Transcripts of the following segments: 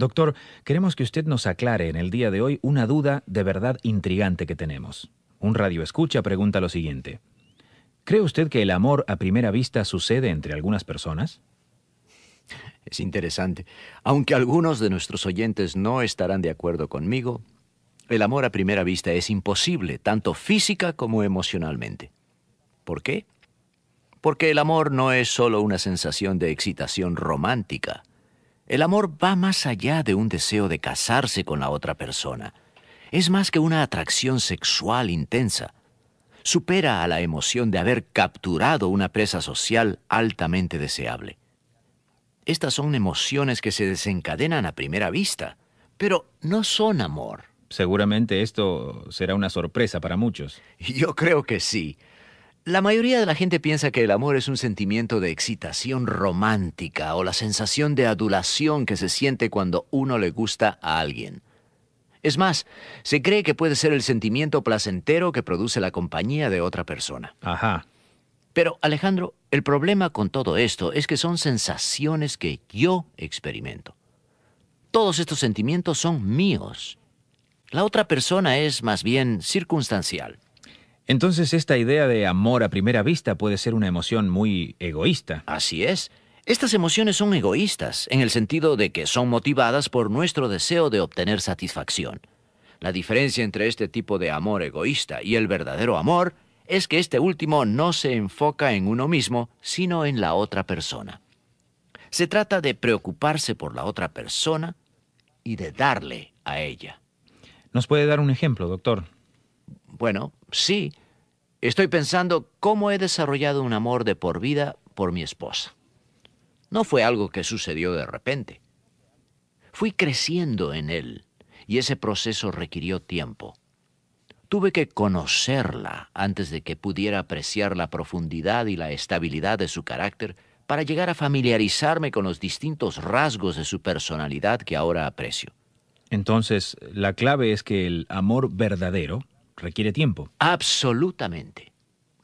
Doctor, queremos que usted nos aclare en el día de hoy una duda de verdad intrigante que tenemos. Un radio escucha pregunta lo siguiente. ¿Cree usted que el amor a primera vista sucede entre algunas personas? Es interesante. Aunque algunos de nuestros oyentes no estarán de acuerdo conmigo, el amor a primera vista es imposible, tanto física como emocionalmente. ¿Por qué? Porque el amor no es solo una sensación de excitación romántica. El amor va más allá de un deseo de casarse con la otra persona. Es más que una atracción sexual intensa. Supera a la emoción de haber capturado una presa social altamente deseable. Estas son emociones que se desencadenan a primera vista, pero no son amor. Seguramente esto será una sorpresa para muchos. Yo creo que sí. La mayoría de la gente piensa que el amor es un sentimiento de excitación romántica o la sensación de adulación que se siente cuando uno le gusta a alguien. Es más, se cree que puede ser el sentimiento placentero que produce la compañía de otra persona. Ajá. Pero, Alejandro, el problema con todo esto es que son sensaciones que yo experimento. Todos estos sentimientos son míos. La otra persona es más bien circunstancial. Entonces esta idea de amor a primera vista puede ser una emoción muy egoísta. Así es. Estas emociones son egoístas, en el sentido de que son motivadas por nuestro deseo de obtener satisfacción. La diferencia entre este tipo de amor egoísta y el verdadero amor es que este último no se enfoca en uno mismo, sino en la otra persona. Se trata de preocuparse por la otra persona y de darle a ella. ¿Nos puede dar un ejemplo, doctor? Bueno, sí. Estoy pensando cómo he desarrollado un amor de por vida por mi esposa. No fue algo que sucedió de repente. Fui creciendo en él y ese proceso requirió tiempo. Tuve que conocerla antes de que pudiera apreciar la profundidad y la estabilidad de su carácter para llegar a familiarizarme con los distintos rasgos de su personalidad que ahora aprecio. Entonces, la clave es que el amor verdadero requiere tiempo. Absolutamente.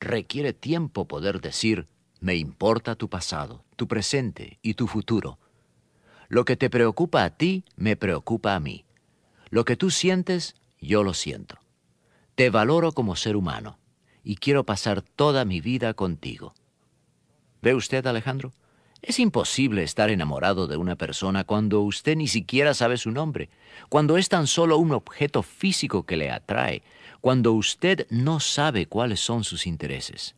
Requiere tiempo poder decir, me importa tu pasado, tu presente y tu futuro. Lo que te preocupa a ti, me preocupa a mí. Lo que tú sientes, yo lo siento. Te valoro como ser humano y quiero pasar toda mi vida contigo. ¿Ve usted, Alejandro? Es imposible estar enamorado de una persona cuando usted ni siquiera sabe su nombre, cuando es tan solo un objeto físico que le atrae, cuando usted no sabe cuáles son sus intereses.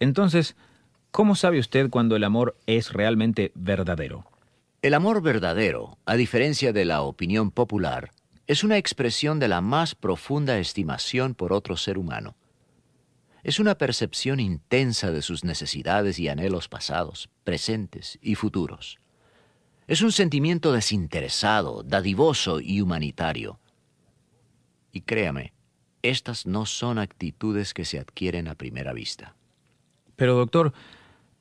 Entonces, ¿cómo sabe usted cuando el amor es realmente verdadero? El amor verdadero, a diferencia de la opinión popular, es una expresión de la más profunda estimación por otro ser humano. Es una percepción intensa de sus necesidades y anhelos pasados, presentes y futuros. Es un sentimiento desinteresado, dadivoso y humanitario. Y créame, estas no son actitudes que se adquieren a primera vista. Pero doctor,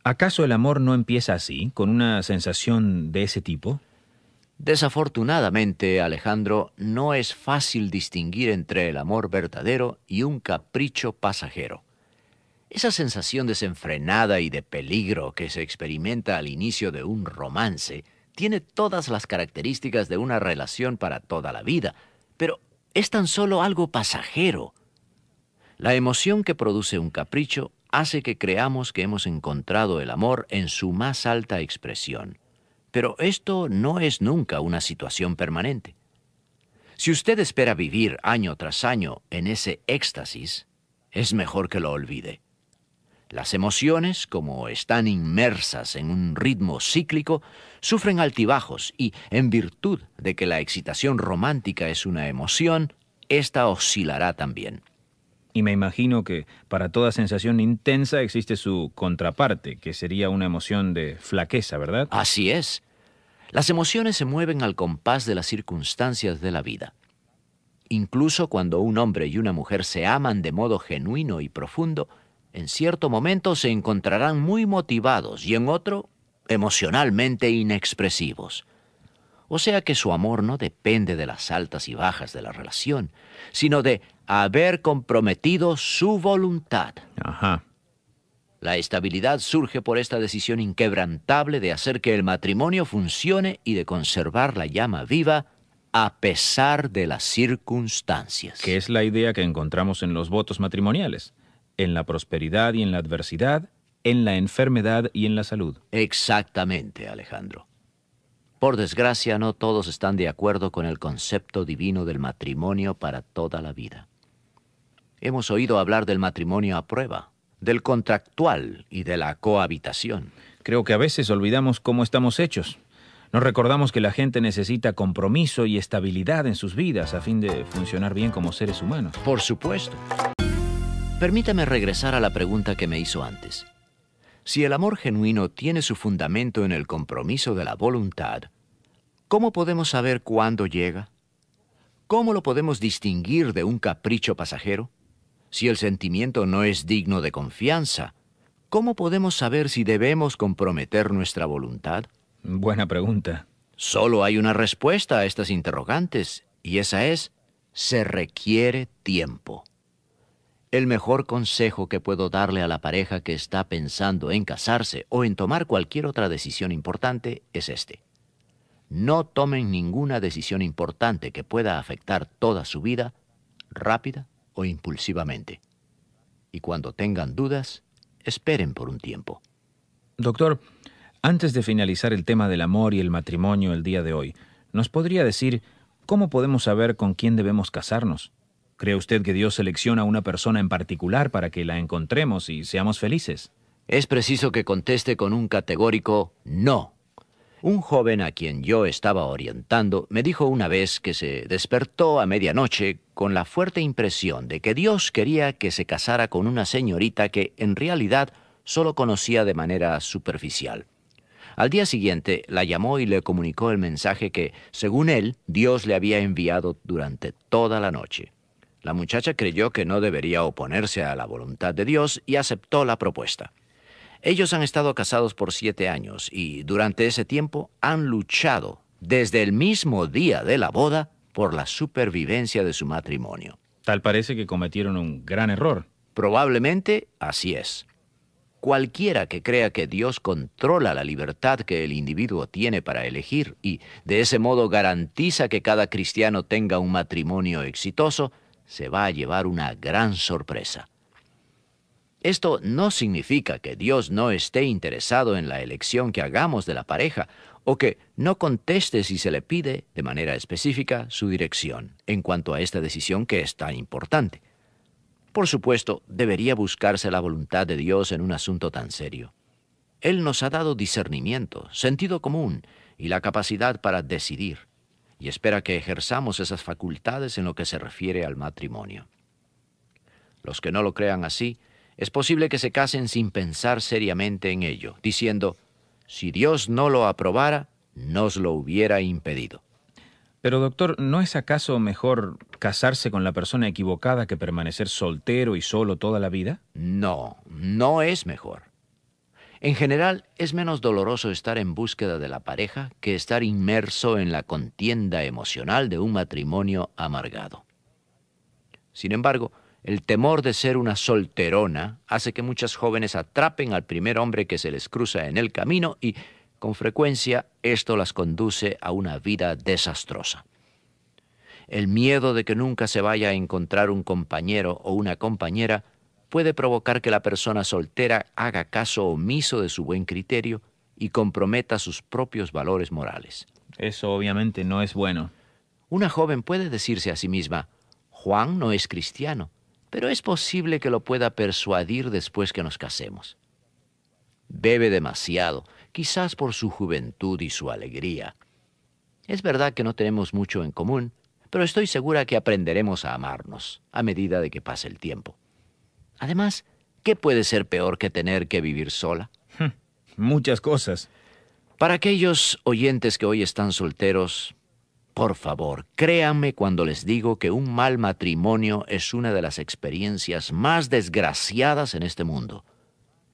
¿acaso el amor no empieza así, con una sensación de ese tipo? Desafortunadamente, Alejandro, no es fácil distinguir entre el amor verdadero y un capricho pasajero. Esa sensación desenfrenada y de peligro que se experimenta al inicio de un romance tiene todas las características de una relación para toda la vida, pero es tan solo algo pasajero. La emoción que produce un capricho hace que creamos que hemos encontrado el amor en su más alta expresión. Pero esto no es nunca una situación permanente. Si usted espera vivir año tras año en ese éxtasis, es mejor que lo olvide. Las emociones, como están inmersas en un ritmo cíclico, sufren altibajos y, en virtud de que la excitación romántica es una emoción, ésta oscilará también. Y me imagino que para toda sensación intensa existe su contraparte, que sería una emoción de flaqueza, ¿verdad? Así es. Las emociones se mueven al compás de las circunstancias de la vida. Incluso cuando un hombre y una mujer se aman de modo genuino y profundo, en cierto momento se encontrarán muy motivados y en otro emocionalmente inexpresivos. O sea que su amor no depende de las altas y bajas de la relación, sino de haber comprometido su voluntad. Ajá. La estabilidad surge por esta decisión inquebrantable de hacer que el matrimonio funcione y de conservar la llama viva a pesar de las circunstancias. Que es la idea que encontramos en los votos matrimoniales, en la prosperidad y en la adversidad, en la enfermedad y en la salud. Exactamente, Alejandro. Por desgracia, no todos están de acuerdo con el concepto divino del matrimonio para toda la vida. Hemos oído hablar del matrimonio a prueba, del contractual y de la cohabitación. Creo que a veces olvidamos cómo estamos hechos. Nos recordamos que la gente necesita compromiso y estabilidad en sus vidas a fin de funcionar bien como seres humanos. Por supuesto. Permítame regresar a la pregunta que me hizo antes. Si el amor genuino tiene su fundamento en el compromiso de la voluntad, ¿cómo podemos saber cuándo llega? ¿Cómo lo podemos distinguir de un capricho pasajero? Si el sentimiento no es digno de confianza, ¿cómo podemos saber si debemos comprometer nuestra voluntad? Buena pregunta. Solo hay una respuesta a estas interrogantes, y esa es, se requiere tiempo. El mejor consejo que puedo darle a la pareja que está pensando en casarse o en tomar cualquier otra decisión importante es este. No tomen ninguna decisión importante que pueda afectar toda su vida rápida o impulsivamente. Y cuando tengan dudas, esperen por un tiempo. Doctor, antes de finalizar el tema del amor y el matrimonio el día de hoy, ¿nos podría decir cómo podemos saber con quién debemos casarnos? ¿Cree usted que Dios selecciona a una persona en particular para que la encontremos y seamos felices? Es preciso que conteste con un categórico no. Un joven a quien yo estaba orientando me dijo una vez que se despertó a medianoche con la fuerte impresión de que Dios quería que se casara con una señorita que en realidad solo conocía de manera superficial. Al día siguiente la llamó y le comunicó el mensaje que, según él, Dios le había enviado durante toda la noche. La muchacha creyó que no debería oponerse a la voluntad de Dios y aceptó la propuesta. Ellos han estado casados por siete años y durante ese tiempo han luchado desde el mismo día de la boda por la supervivencia de su matrimonio. Tal parece que cometieron un gran error. Probablemente así es. Cualquiera que crea que Dios controla la libertad que el individuo tiene para elegir y de ese modo garantiza que cada cristiano tenga un matrimonio exitoso, se va a llevar una gran sorpresa. Esto no significa que Dios no esté interesado en la elección que hagamos de la pareja o que no conteste si se le pide de manera específica su dirección en cuanto a esta decisión que es tan importante. Por supuesto, debería buscarse la voluntad de Dios en un asunto tan serio. Él nos ha dado discernimiento, sentido común y la capacidad para decidir y espera que ejerzamos esas facultades en lo que se refiere al matrimonio. Los que no lo crean así, es posible que se casen sin pensar seriamente en ello, diciendo, si Dios no lo aprobara, nos lo hubiera impedido. Pero doctor, ¿no es acaso mejor casarse con la persona equivocada que permanecer soltero y solo toda la vida? No, no es mejor. En general, es menos doloroso estar en búsqueda de la pareja que estar inmerso en la contienda emocional de un matrimonio amargado. Sin embargo, el temor de ser una solterona hace que muchas jóvenes atrapen al primer hombre que se les cruza en el camino y, con frecuencia, esto las conduce a una vida desastrosa. El miedo de que nunca se vaya a encontrar un compañero o una compañera puede provocar que la persona soltera haga caso omiso de su buen criterio y comprometa sus propios valores morales. Eso obviamente no es bueno. Una joven puede decirse a sí misma, Juan no es cristiano, pero es posible que lo pueda persuadir después que nos casemos. Bebe demasiado, quizás por su juventud y su alegría. Es verdad que no tenemos mucho en común, pero estoy segura que aprenderemos a amarnos a medida de que pase el tiempo. Además, ¿qué puede ser peor que tener que vivir sola? Hm, muchas cosas. Para aquellos oyentes que hoy están solteros, por favor, créanme cuando les digo que un mal matrimonio es una de las experiencias más desgraciadas en este mundo.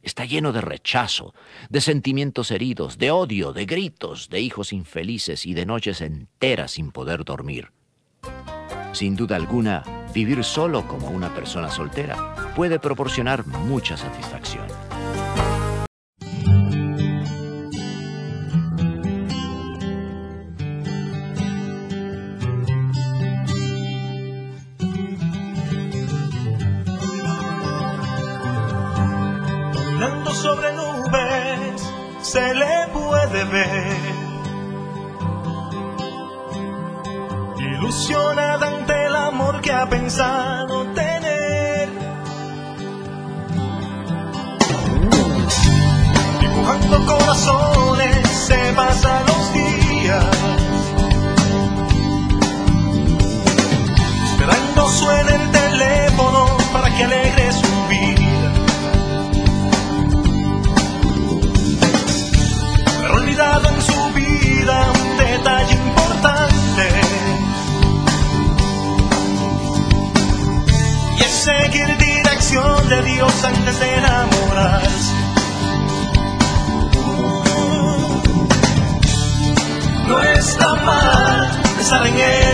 Está lleno de rechazo, de sentimientos heridos, de odio, de gritos, de hijos infelices y de noches enteras sin poder dormir. Sin duda alguna, Vivir solo como una persona soltera puede proporcionar mucha satisfacción. Sobre nubes se le puede ver. Ilusiona things I antes de enamorarse. No está mal pensar en él.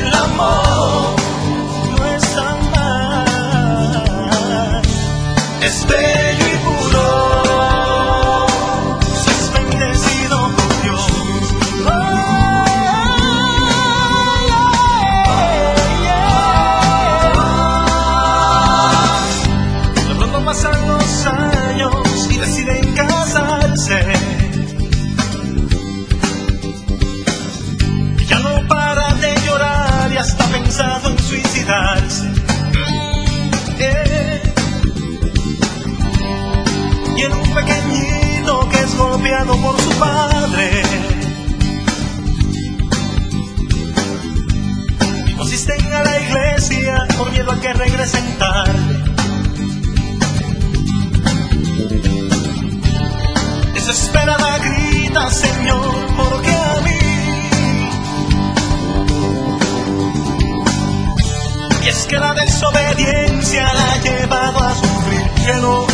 que no,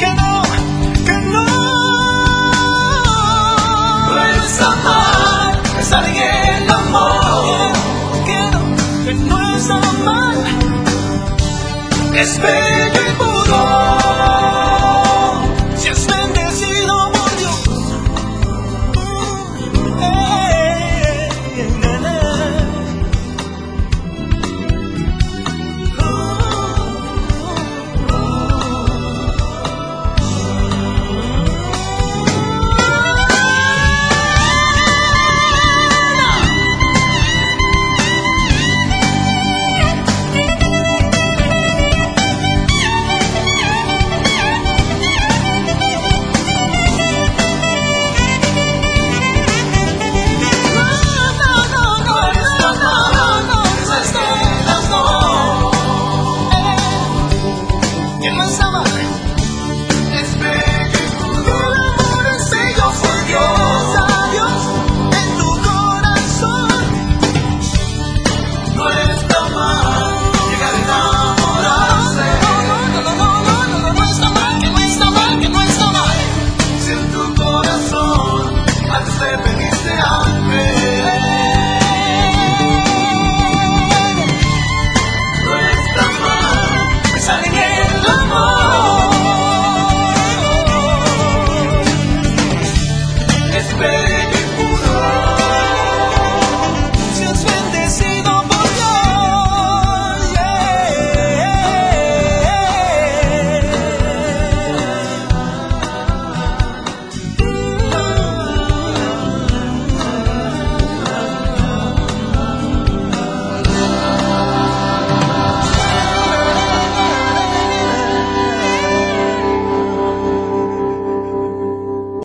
que no, que no. Es amar, es en amor. Que no, que no es amar. Es bello y puro.